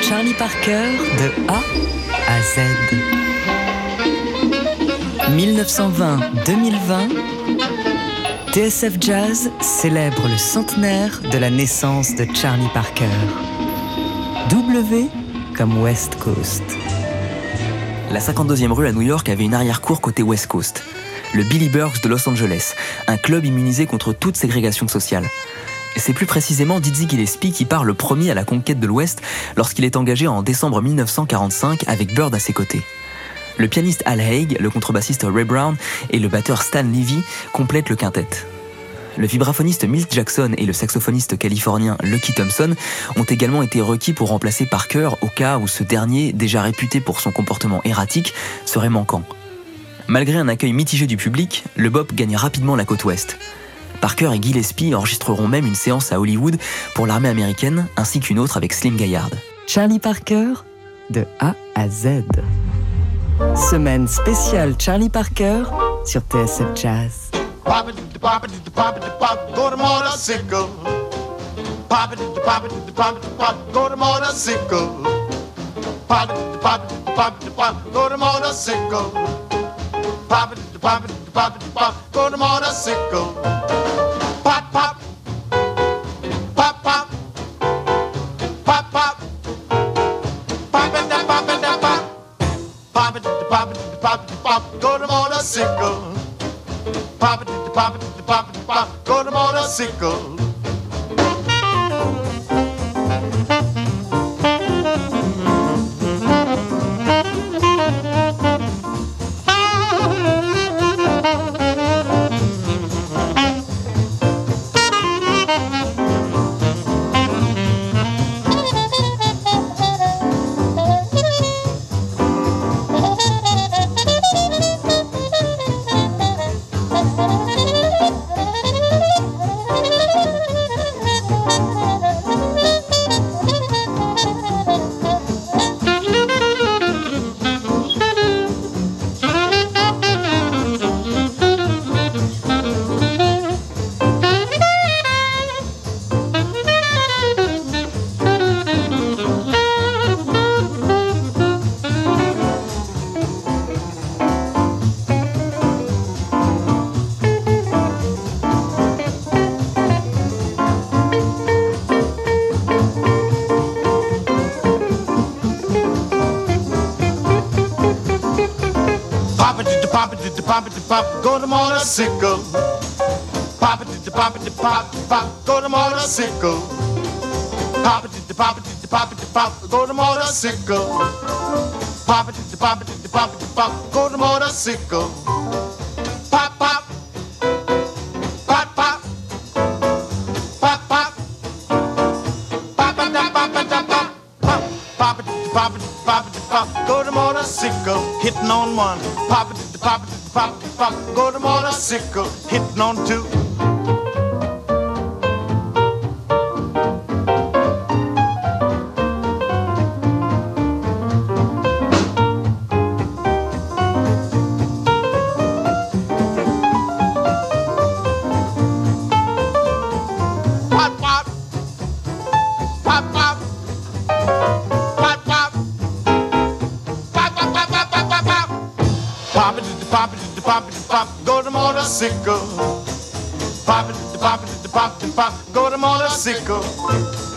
Charlie Parker de A à Z. 1920-2020, TSF Jazz célèbre le centenaire de la naissance de Charlie Parker. W comme West Coast. La 52e rue à New York avait une arrière-cour côté West Coast. Le Billy Burks de Los Angeles, un club immunisé contre toute ségrégation sociale. C'est plus précisément Dizzy Gillespie qui part le premier à la conquête de l'Ouest lorsqu'il est engagé en décembre 1945 avec Bird à ses côtés. Le pianiste Al Haig, le contrebassiste Ray Brown et le batteur Stan Levy complètent le quintet. Le vibraphoniste Milt Jackson et le saxophoniste californien Lucky Thompson ont également été requis pour remplacer Parker au cas où ce dernier, déjà réputé pour son comportement erratique, serait manquant. Malgré un accueil mitigé du public, le bop gagne rapidement la côte ouest. Parker et Gillespie enregistreront même une séance à Hollywood pour l'armée américaine ainsi qu'une autre avec Slim Gaillard. Charlie Parker de A à Z. Semaine spéciale Charlie Parker sur TSF Jazz. pop, pop, go him motorcycle. Pop, pop, pop, pop, pop, pop, pop and da pop and pop, pop and pop pop pop, go him motorcycle. Pop pop pop pop, go him motorcycle. Pop. Pop it, pop it, pop it, pop, go to motorcycle. Pop it, pop it, pop it, pop, go to motorcycle. Pop it, pop it, pop it, pop, to motorcycle. Pop it, pop it, pop, pop, go to motorcycle. Pop it, pop it, pop it, pop, to motorcycle. Pop it, pop it, pop pop, go to motorcycle. Pop, pop, pop, pop, pop, pop. Pop it, pop it, pop, pop, pop it, pop it, pop it, pop, go to motorcycle, hitting on one. Pop it, pop pop pop, go to motorcycle, hitting on two. Pop it, pop go to motorcycle. Pop it, pop it, pop it, pop, go to motorcycle.